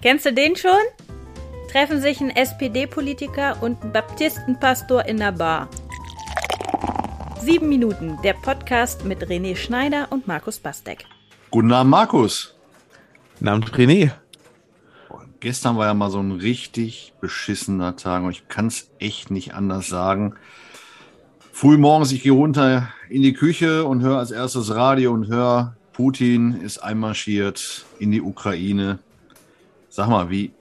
Kennst du den schon? Treffen sich ein SPD-Politiker und ein Baptistenpastor in der Bar. Sieben Minuten, der Podcast mit René Schneider und Markus Bastek. Guten Abend, Markus. Guten Abend, René. Gestern war ja mal so ein richtig beschissener Tag und ich kann es echt nicht anders sagen. Früh morgens, ich gehe runter in die Küche und höre als erstes Radio und höre, Putin ist einmarschiert in die Ukraine. Sag mal, wie,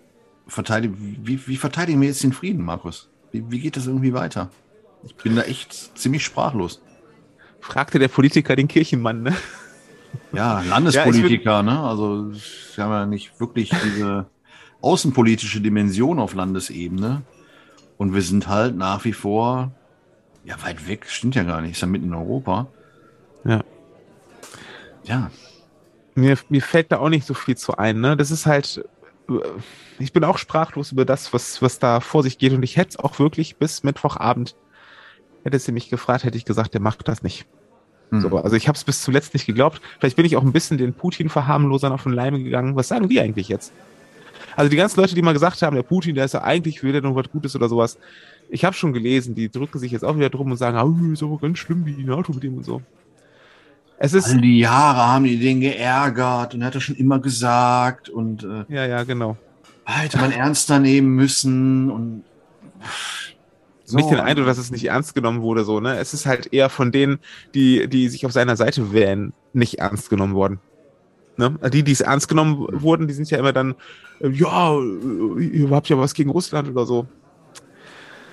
verteidig, wie, wie verteidigen wir jetzt den Frieden, Markus? Wie, wie geht das irgendwie weiter? Ich bin da echt ziemlich sprachlos. Fragte der Politiker den Kirchenmann, ne? Ja, Landespolitiker, ja, ne? Also, wir haben ja nicht wirklich diese außenpolitische Dimension auf Landesebene. Und wir sind halt nach wie vor, ja, weit weg, stimmt ja gar nicht, ist ja mitten in Europa. Ja. Ja. Mir, mir fällt da auch nicht so viel zu ein, ne? Das ist halt, ich bin auch sprachlos über das, was, was da vor sich geht. Und ich hätte es auch wirklich bis Mittwochabend, hätte sie mich gefragt, hätte ich gesagt, der macht das nicht. Mhm. So, also ich habe es bis zuletzt nicht geglaubt. Vielleicht bin ich auch ein bisschen den Putin-Verharmlosern auf den Leim gegangen. Was sagen die eigentlich jetzt? Also die ganzen Leute, die mal gesagt haben, der Putin, der ist ja eigentlich, will der noch was Gutes oder sowas. Ich habe schon gelesen, die drücken sich jetzt auch wieder drum und sagen, ist aber ganz schlimm, wie die NATO mit dem und so. Es ist All die Jahre haben die den geärgert und er hat das schon immer gesagt und äh, ja, ja, genau. Hätte man ernster nehmen müssen und so. Nicht den Eindruck, dass es nicht ernst genommen wurde, so, ne? Es ist halt eher von denen, die, die sich auf seiner Seite wählen, nicht ernst genommen worden. Ne? Die, die es ernst genommen wurden, die sind ja immer dann, äh, ja, ihr habt ja was gegen Russland oder so.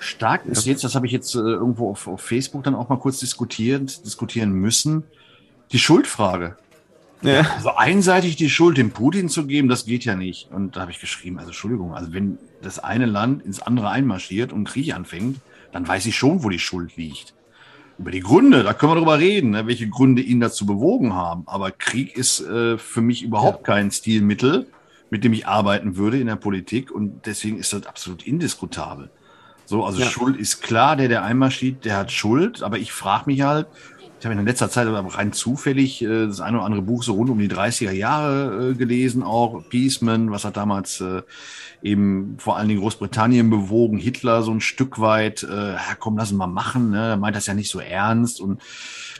Stark ist jetzt, das habe ich jetzt äh, irgendwo auf, auf Facebook dann auch mal kurz diskutiert, diskutieren müssen die Schuldfrage. Ja. Also einseitig die Schuld dem Putin zu geben, das geht ja nicht. Und da habe ich geschrieben, also Entschuldigung, also wenn das eine Land ins andere einmarschiert und Krieg anfängt, dann weiß ich schon, wo die Schuld liegt. Über die Gründe, da können wir drüber reden, ne, welche Gründe ihn dazu bewogen haben. Aber Krieg ist äh, für mich überhaupt ja. kein Stilmittel, mit dem ich arbeiten würde in der Politik. Und deswegen ist das absolut indiskutabel. So, also ja. Schuld ist klar, der, der einmarschiert, der hat Schuld. Aber ich frage mich halt, ich habe in letzter Zeit aber rein zufällig äh, das eine oder andere Buch so rund um die 30er Jahre äh, gelesen, auch Peaceman, was hat damals äh, eben vor allen Dingen Großbritannien bewogen, Hitler so ein Stück weit, äh, komm, lass ihn mal machen, ne? er meint das ja nicht so ernst und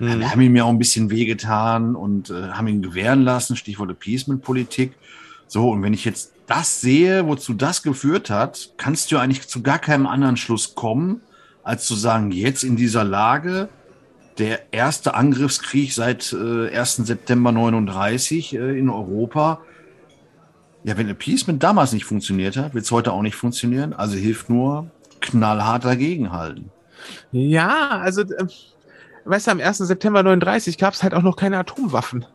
mhm. wir haben ihm ja auch ein bisschen wehgetan und äh, haben ihn gewähren lassen, Stichwort Appeasement-Politik. So, und wenn ich jetzt das sehe, wozu das geführt hat, kannst du eigentlich zu gar keinem anderen Schluss kommen, als zu sagen, jetzt in dieser Lage, der erste Angriffskrieg seit äh, 1. September 39 äh, in Europa. Ja, wenn Appeasement damals nicht funktioniert hat, wird es heute auch nicht funktionieren. Also hilft nur knallhart dagegenhalten. Ja, also, äh, weißt du, am 1. September 39 gab es halt auch noch keine Atomwaffen.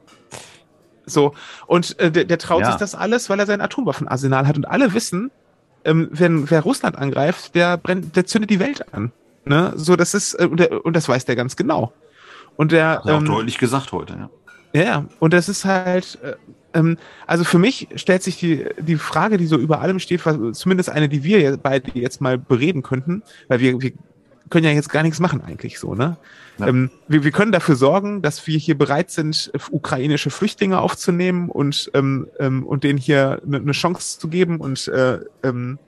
So, und äh, der, der traut ja. sich das alles, weil er sein Atomwaffenarsenal hat. Und alle wissen, ähm, wenn wer Russland angreift, der brennt, der zündet die Welt an. Ne? So, das ist, äh, und, der, und das weiß der ganz genau. Und der. Hat er auch ähm, deutlich gesagt heute, ja. Ja, und das ist halt, äh, ähm, also für mich stellt sich die, die Frage, die so über allem steht, zumindest eine, die wir beide jetzt mal bereden könnten, weil wir, wir können ja jetzt gar nichts machen eigentlich so, ne? Ja. Ähm, wir, wir können dafür sorgen, dass wir hier bereit sind, ukrainische Flüchtlinge aufzunehmen und, ähm, ähm, und denen hier eine ne Chance zu geben und äh, ähm,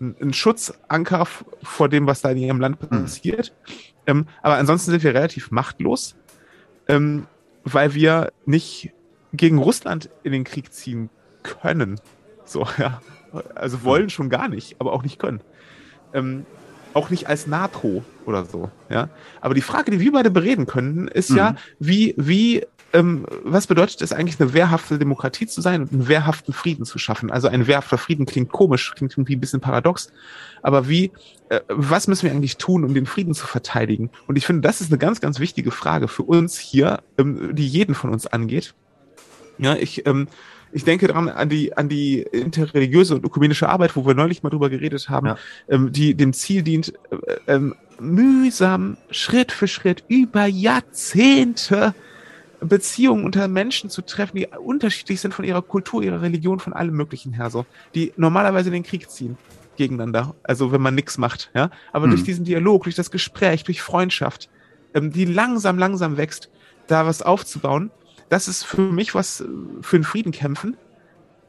ein Schutzanker vor dem, was da in ihrem Land hm. passiert. Mhm. Ähm, aber ansonsten sind wir relativ machtlos, ähm, weil wir nicht gegen Russland in den Krieg ziehen können. So, ja. Also wollen schon gar nicht, aber auch nicht können. Ähm, auch nicht als NATO oder so, ja. Aber die Frage, die wir beide bereden könnten, ist mhm. ja, wie, wie ähm, was bedeutet es eigentlich, eine wehrhafte Demokratie zu sein und einen wehrhaften Frieden zu schaffen? Also ein wehrhafter Frieden klingt komisch, klingt irgendwie ein bisschen paradox, aber wie, äh, was müssen wir eigentlich tun, um den Frieden zu verteidigen? Und ich finde, das ist eine ganz, ganz wichtige Frage für uns hier, ähm, die jeden von uns angeht. Ja, ich, ähm, ich denke daran an die, an die interreligiöse und ökumenische Arbeit, wo wir neulich mal drüber geredet haben, ja. ähm, die dem Ziel dient, äh, ähm, mühsam, Schritt für Schritt, über Jahrzehnte Beziehungen unter Menschen zu treffen, die unterschiedlich sind von ihrer Kultur, ihrer Religion, von allem Möglichen her, so, die normalerweise in den Krieg ziehen gegeneinander, also wenn man nichts macht, ja, aber hm. durch diesen Dialog, durch das Gespräch, durch Freundschaft, ähm, die langsam, langsam wächst, da was aufzubauen, das ist für mich was äh, für den Frieden kämpfen,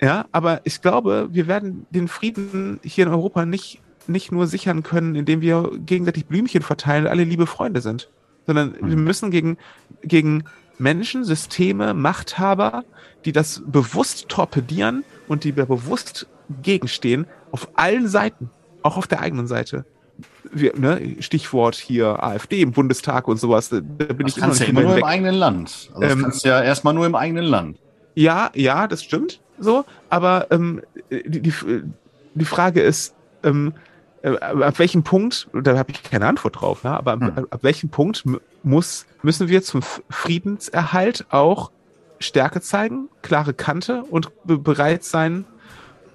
Ja, aber ich glaube, wir werden den Frieden hier in Europa nicht, nicht nur sichern können, indem wir gegenseitig Blümchen verteilen und alle liebe Freunde sind, sondern wir müssen gegen, gegen Menschen, Systeme, Machthaber, die das bewusst torpedieren und die bewusst gegenstehen, auf allen Seiten, auch auf der eigenen Seite. Wir, ne, Stichwort hier AfD im Bundestag und sowas. Da bin das ich kannst ja immer nur im eigenen Land. Also das ähm, kannst du ja erstmal nur im eigenen Land. Ja, ja, das stimmt so, aber ähm, die, die, die Frage ist, ähm, äh, ab welchem Punkt, da habe ich keine Antwort drauf, ja, aber hm. ab, ab, welchem Punkt muss, müssen wir zum Friedenserhalt auch Stärke zeigen, klare Kante und bereit sein,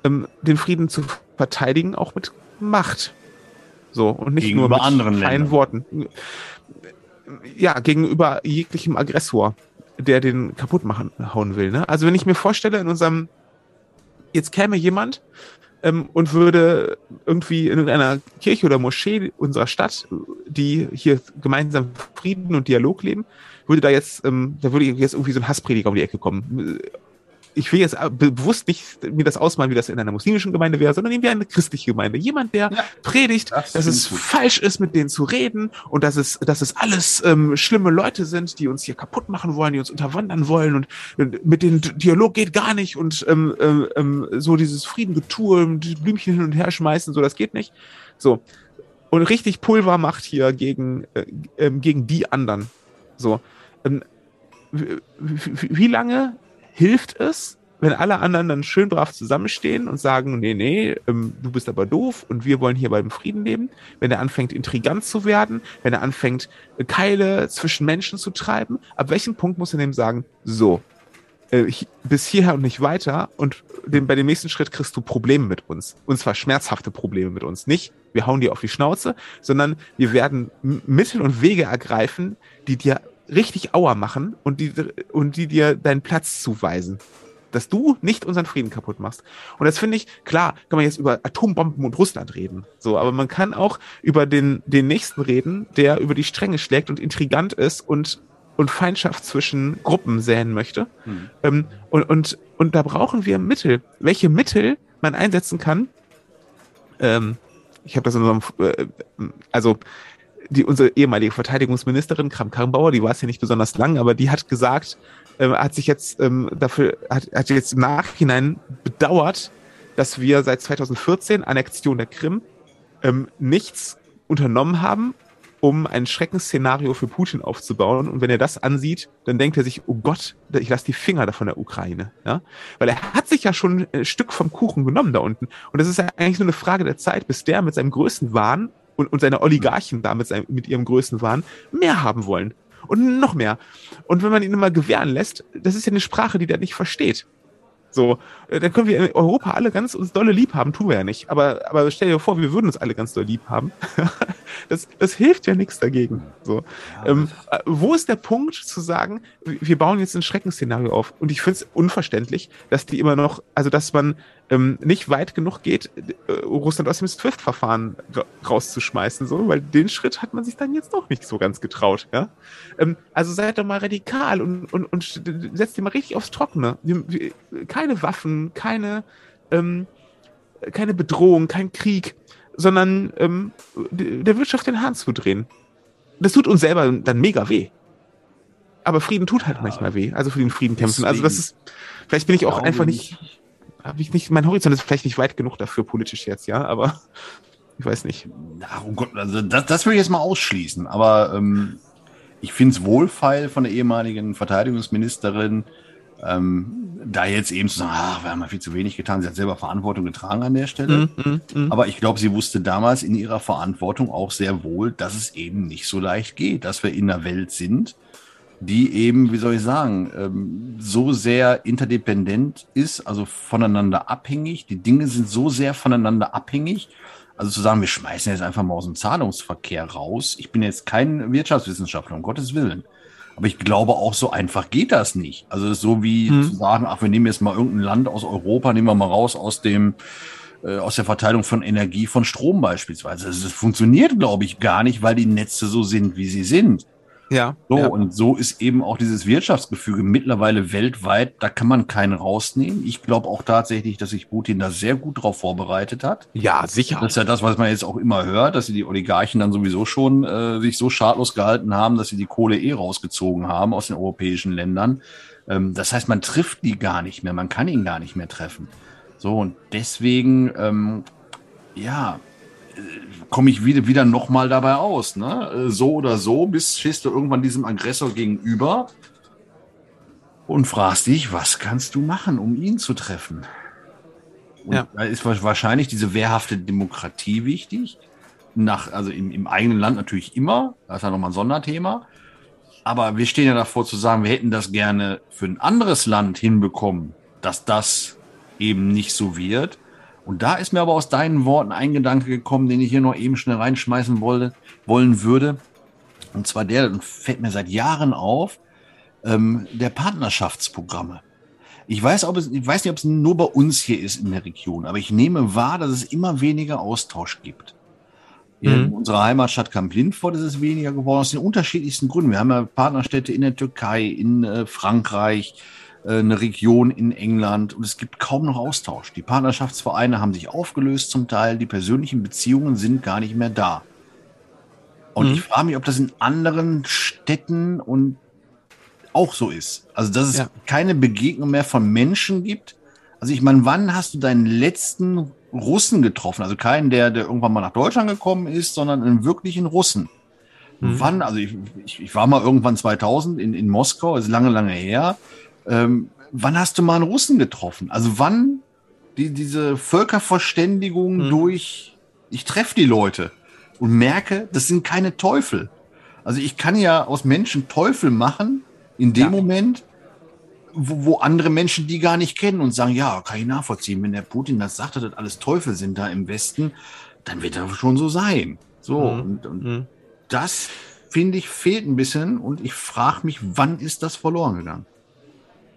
ähm, den Frieden zu verteidigen, auch mit Macht. So, und nicht gegenüber nur mit anderen feinen Worten. Ja, gegenüber jeglichem Aggressor, der den kaputt machen, hauen will. Ne? Also wenn ich mir vorstelle, in unserem, jetzt käme jemand ähm, und würde irgendwie in einer Kirche oder Moschee unserer Stadt, die hier gemeinsam Frieden und Dialog leben, würde da jetzt, ähm, da würde jetzt irgendwie so ein Hassprediger um die Ecke kommen ich will jetzt bewusst nicht mir das ausmalen, wie das in einer muslimischen Gemeinde wäre, sondern nehmen wir eine christliche Gemeinde. Jemand, der ja, predigt, das dass es gut. falsch ist, mit denen zu reden und dass es, dass es alles ähm, schlimme Leute sind, die uns hier kaputt machen wollen, die uns unterwandern wollen und äh, mit denen Dialog geht gar nicht und ähm, ähm, ähm so dieses Friedengetue, Blümchen hin und her schmeißen, so das geht nicht. So. Und richtig Pulver macht hier gegen, äh, äh, gegen die anderen. So. Ähm, wie lange hilft es, wenn alle anderen dann schön brav zusammenstehen und sagen, nee, nee, ähm, du bist aber doof und wir wollen hier beim Frieden leben, wenn er anfängt, intrigant zu werden, wenn er anfängt, Keile zwischen Menschen zu treiben, ab welchem Punkt muss er dem sagen, so, äh, bis hierher und nicht weiter und den, bei dem nächsten Schritt kriegst du Probleme mit uns. Und zwar schmerzhafte Probleme mit uns. Nicht, wir hauen dir auf die Schnauze, sondern wir werden Mittel und Wege ergreifen, die dir richtig Auer machen und die, und die dir deinen Platz zuweisen. Dass du nicht unseren Frieden kaputt machst. Und das finde ich, klar, kann man jetzt über Atombomben und Russland reden. So, aber man kann auch über den, den nächsten reden, der über die Stränge schlägt und intrigant ist und, und Feindschaft zwischen Gruppen säen möchte. Hm. Ähm, und, und, und da brauchen wir Mittel. Welche Mittel man einsetzen kann, ähm, ich habe das in unserem, äh, also die, unsere ehemalige Verteidigungsministerin Kram Karrenbauer, die war es ja nicht besonders lang, aber die hat gesagt, ähm, hat sich jetzt ähm, dafür, hat, hat jetzt im Nachhinein bedauert, dass wir seit 2014, Annexion der Krim, ähm, nichts unternommen haben, um ein Schreckensszenario für Putin aufzubauen. Und wenn er das ansieht, dann denkt er sich, oh Gott, ich lasse die Finger davon der Ukraine. Ja? Weil er hat sich ja schon ein Stück vom Kuchen genommen da unten. Und es ist ja eigentlich nur eine Frage der Zeit, bis der mit seinem größten Wahn und, und seine Oligarchen da mit, seinem, mit ihrem größten Wahn mehr haben wollen. Und noch mehr. Und wenn man ihn immer gewähren lässt, das ist ja eine Sprache, die der nicht versteht. So, äh, dann können wir in Europa alle ganz uns dolle lieb haben, tun wir ja nicht. Aber, aber stell dir vor, wir würden uns alle ganz doll lieb haben. das, das hilft ja nichts dagegen. So, ja, ähm, äh, wo ist der Punkt zu sagen, wir bauen jetzt ein Schreckensszenario auf? Und ich finde es unverständlich, dass die immer noch, also dass man ähm, nicht weit genug geht, äh, Russland aus dem SWIFT-Verfahren rauszuschmeißen, so, weil den Schritt hat man sich dann jetzt doch nicht so ganz getraut. Ja? Ähm, also seid doch mal radikal und, und, und setzt ihr mal richtig aufs Trockene. Keine Waffen, keine, ähm, keine Bedrohung, kein Krieg, sondern ähm, der Wirtschaft den Hahn zu drehen. Das tut uns selber dann mega weh. Aber Frieden tut halt ja, manchmal weh. Also für den Frieden kämpfen. Also das ist, vielleicht bin ich auch einfach nicht, habe ich nicht, mein Horizont ist vielleicht nicht weit genug dafür politisch jetzt, ja, aber ich weiß nicht. Oh Gott, also das, das würde ich jetzt mal ausschließen, aber ähm, ich finde es wohlfeil von der ehemaligen Verteidigungsministerin, ähm, da jetzt eben zu sagen, ach, wir haben ja viel zu wenig getan, sie hat selber Verantwortung getragen an der Stelle. Mm, mm, mm. Aber ich glaube, sie wusste damals in ihrer Verantwortung auch sehr wohl, dass es eben nicht so leicht geht, dass wir in einer Welt sind, die eben, wie soll ich sagen, ähm, so sehr interdependent ist, also voneinander abhängig. Die Dinge sind so sehr voneinander abhängig. Also zu sagen, wir schmeißen jetzt einfach mal aus dem Zahlungsverkehr raus. Ich bin jetzt kein Wirtschaftswissenschaftler, um Gottes Willen. Aber ich glaube, auch so einfach geht das nicht. Also so wie hm. zu sagen, ach, wir nehmen jetzt mal irgendein Land aus Europa, nehmen wir mal raus aus dem, äh, aus der Verteilung von Energie, von Strom beispielsweise. Also das funktioniert, glaube ich, gar nicht, weil die Netze so sind, wie sie sind. Ja. So, ja. und so ist eben auch dieses Wirtschaftsgefüge mittlerweile weltweit, da kann man keinen rausnehmen. Ich glaube auch tatsächlich, dass sich Putin da sehr gut drauf vorbereitet hat. Ja, sicher. Das ist ja das, was man jetzt auch immer hört, dass sie die Oligarchen dann sowieso schon äh, sich so schadlos gehalten haben, dass sie die Kohle eh rausgezogen haben aus den europäischen Ländern. Ähm, das heißt, man trifft die gar nicht mehr, man kann ihn gar nicht mehr treffen. So, und deswegen, ähm, ja, komme ich wieder, wieder nochmal dabei aus. Ne? Äh, so oder so bist, stehst du irgendwann diesem Aggressor gegenüber und fragst dich, was kannst du machen, um ihn zu treffen? Und ja. da ist wahrscheinlich diese wehrhafte Demokratie wichtig. Nach, also im, im eigenen Land natürlich immer. Das ist ja nochmal ein Sonderthema. Aber wir stehen ja davor zu sagen, wir hätten das gerne für ein anderes Land hinbekommen, dass das eben nicht so wird. Und da ist mir aber aus deinen Worten ein Gedanke gekommen, den ich hier noch eben schnell reinschmeißen wollte, wollen würde. Und zwar der, und fällt mir seit Jahren auf, ähm, der Partnerschaftsprogramme. Ich weiß, ob es, ich weiß nicht, ob es nur bei uns hier ist in der Region, aber ich nehme wahr, dass es immer weniger Austausch gibt. In mhm. unserer Heimatstadt Kamp-Lindfort ist es weniger geworden, aus den unterschiedlichsten Gründen. Wir haben ja Partnerstädte in der Türkei, in äh, Frankreich, eine Region in England und es gibt kaum noch Austausch. Die Partnerschaftsvereine haben sich aufgelöst zum Teil, die persönlichen Beziehungen sind gar nicht mehr da. Und mhm. ich frage mich, ob das in anderen Städten und auch so ist. Also, dass es ja. keine Begegnung mehr von Menschen gibt. Also, ich meine, wann hast du deinen letzten Russen getroffen? Also keinen, der, der irgendwann mal nach Deutschland gekommen ist, sondern einen wirklichen Russen. Mhm. Wann? Also, ich, ich, ich, war mal irgendwann 2000 in, in Moskau, ist lange, lange her. Ähm, wann hast du mal einen Russen getroffen? Also wann die, diese Völkerverständigung mhm. durch, ich treffe die Leute und merke, das sind keine Teufel. Also ich kann ja aus Menschen Teufel machen in dem ja. Moment, wo, wo, andere Menschen die gar nicht kennen und sagen, ja, kann ich nachvollziehen, wenn der Putin das sagt, dass das alles Teufel sind da im Westen, dann wird das schon so sein. So, mhm. und, und mhm. das finde ich fehlt ein bisschen und ich frage mich, wann ist das verloren gegangen?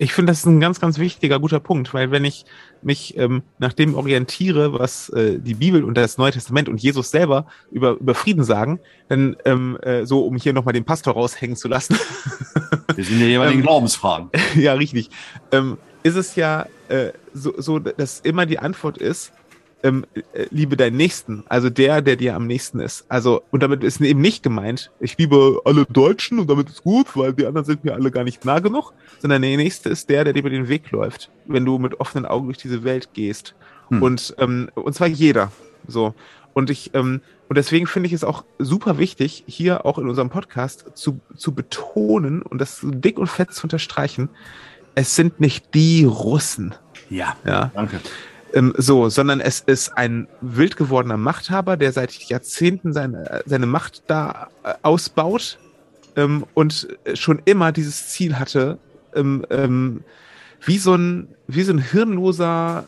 Ich finde, das ist ein ganz, ganz wichtiger, guter Punkt, weil wenn ich mich ähm, nach dem orientiere, was äh, die Bibel und das Neue Testament und Jesus selber über, über Frieden sagen, dann ähm, äh, so, um hier nochmal den Pastor raushängen zu lassen. Wir sind ja jemand in ähm, Glaubensfragen. ja, richtig. Ähm, ist es ja äh, so, so, dass immer die Antwort ist, ähm, äh, liebe deinen Nächsten, also der, der dir am nächsten ist. Also, und damit ist eben nicht gemeint, ich liebe alle Deutschen und damit ist gut, weil die anderen sind mir alle gar nicht nah genug, sondern der Nächste ist der, der dir über den Weg läuft, wenn du mit offenen Augen durch diese Welt gehst. Hm. Und, ähm, und zwar jeder. So. Und ich, ähm, und deswegen finde ich es auch super wichtig, hier auch in unserem Podcast zu, zu betonen und das dick und fett zu unterstreichen, es sind nicht die Russen. Ja, ja. danke. Ähm, so, sondern es ist ein wild gewordener Machthaber, der seit Jahrzehnten seine, seine Macht da äh, ausbaut ähm, und schon immer dieses Ziel hatte, ähm, ähm wie so ein, wie so ein hirnloser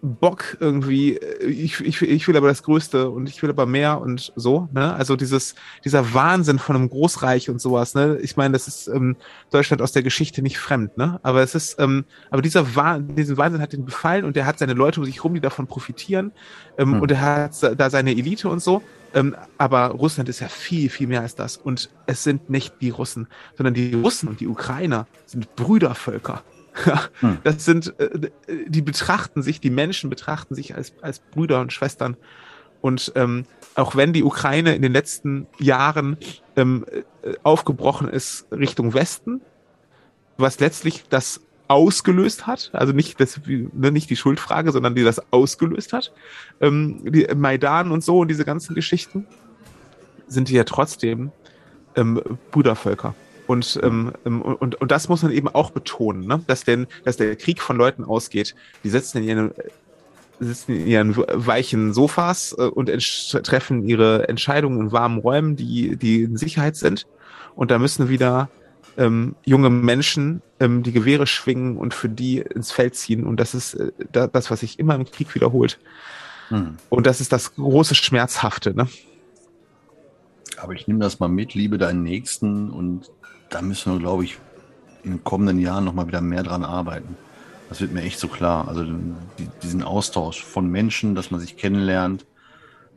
Bock irgendwie, äh, ich, ich, ich will aber das Größte und ich will aber mehr und so, ne? Also dieses, dieser Wahnsinn von einem Großreich und sowas, ne? Ich meine, das ist ähm, Deutschland aus der Geschichte nicht fremd, ne? Aber es ist, ähm, aber dieser Wahnsinn, diesen Wahnsinn hat ihn befallen und er hat seine Leute um sich rum, die davon profitieren ähm, hm. und er hat da seine Elite und so. Ähm, aber Russland ist ja viel, viel mehr als das. Und es sind nicht die Russen, sondern die Russen und die Ukrainer sind Brüdervölker. Hm. Das sind, äh, die betrachten sich, die Menschen betrachten sich als, als Brüder und Schwestern. Und ähm, auch wenn die Ukraine in den letzten Jahren ähm, äh, aufgebrochen ist Richtung Westen, was letztlich das ausgelöst hat, also nicht, das, ne, nicht die Schuldfrage, sondern die das ausgelöst hat, ähm, die Maidan und so und diese ganzen Geschichten, sind die ja trotzdem ähm, Brudervölker. Und, ähm, ähm, und, und das muss man eben auch betonen, ne? dass, denn, dass der Krieg von Leuten ausgeht, die sitzen in ihren, sitzen in ihren weichen Sofas äh, und treffen ihre Entscheidungen in warmen Räumen, die, die in Sicherheit sind. Und da müssen wieder ähm, junge Menschen ähm, die Gewehre schwingen und für die ins Feld ziehen. Und das ist äh, das, was sich immer im Krieg wiederholt. Hm. Und das ist das große Schmerzhafte. Ne? Aber ich nehme das mal mit, liebe deinen Nächsten und da müssen wir, glaube ich, in den kommenden Jahren nochmal wieder mehr dran arbeiten. Das wird mir echt so klar. Also die, diesen Austausch von Menschen, dass man sich kennenlernt,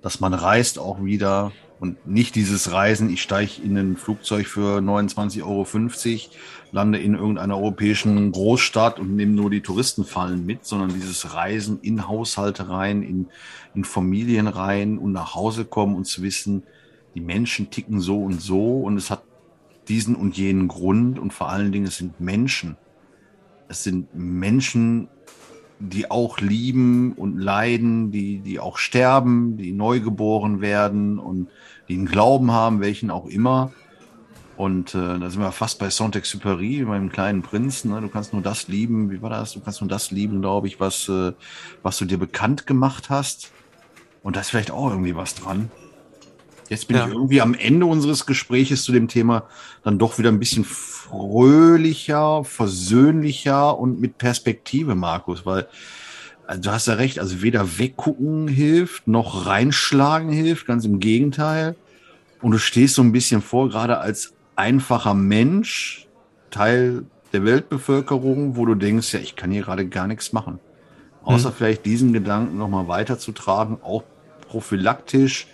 dass man reist auch wieder. Und nicht dieses Reisen, ich steige in ein Flugzeug für 29,50 Euro, lande in irgendeiner europäischen Großstadt und nehme nur die Touristenfallen mit, sondern dieses Reisen in Haushalte rein, in, in Familien rein und nach Hause kommen und zu wissen, die Menschen ticken so und so und es hat diesen und jenen Grund und vor allen Dingen es sind Menschen. Es sind Menschen, die auch lieben und leiden, die, die auch sterben, die neu geboren werden und die einen Glauben haben, welchen auch immer. Und äh, da sind wir fast bei Saint-Exupéry, beim kleinen Prinzen. Ne? Du kannst nur das lieben, wie war das? Du kannst nur das lieben, glaube ich, was, äh, was du dir bekannt gemacht hast. Und da ist vielleicht auch irgendwie was dran. Jetzt bin ja. ich irgendwie am Ende unseres Gespräches zu dem Thema dann doch wieder ein bisschen fröhlicher, versöhnlicher und mit Perspektive, Markus, weil also du hast ja recht, also weder weggucken hilft, noch reinschlagen hilft, ganz im Gegenteil. Und du stehst so ein bisschen vor, gerade als einfacher Mensch, Teil der Weltbevölkerung, wo du denkst, ja, ich kann hier gerade gar nichts machen. Außer hm. vielleicht diesen Gedanken nochmal weiterzutragen, auch prophylaktisch,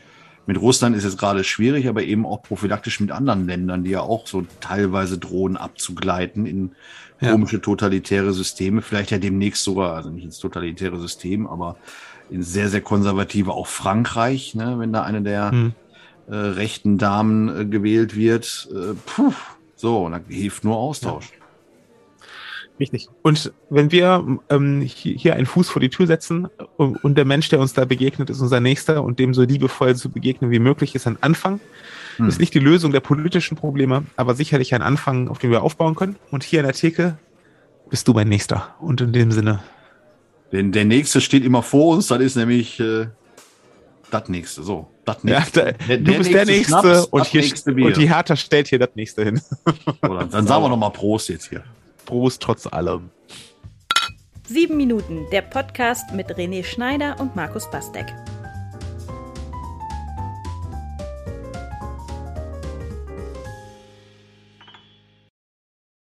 mit Russland ist es gerade schwierig, aber eben auch prophylaktisch mit anderen Ländern, die ja auch so teilweise drohen abzugleiten in komische totalitäre Systeme. Vielleicht ja demnächst sogar, also nicht ins totalitäre System, aber in sehr, sehr konservative, auch Frankreich, ne, wenn da eine der hm. äh, rechten Damen äh, gewählt wird. Äh, puh, so, und da hilft nur Austausch. Ja. Richtig. Und wenn wir ähm, hier einen Fuß vor die Tür setzen und der Mensch, der uns da begegnet, ist unser Nächster und dem so liebevoll zu begegnen wie möglich, ist ein Anfang. Hm. Ist nicht die Lösung der politischen Probleme, aber sicherlich ein Anfang, auf den wir aufbauen können. Und hier in der Theke bist du mein Nächster. Und in dem Sinne. Denn der Nächste steht immer vor uns, das ist nämlich äh, das Nächste. So, das Nächste. Ja, der, du bist der Nächste Schnaps, und, hier, und die Hertha stellt hier das Nächste hin. Oder, dann sagen wir nochmal Prost jetzt hier. Prost trotz allem. Sieben Minuten, der Podcast mit René Schneider und Markus Bastek.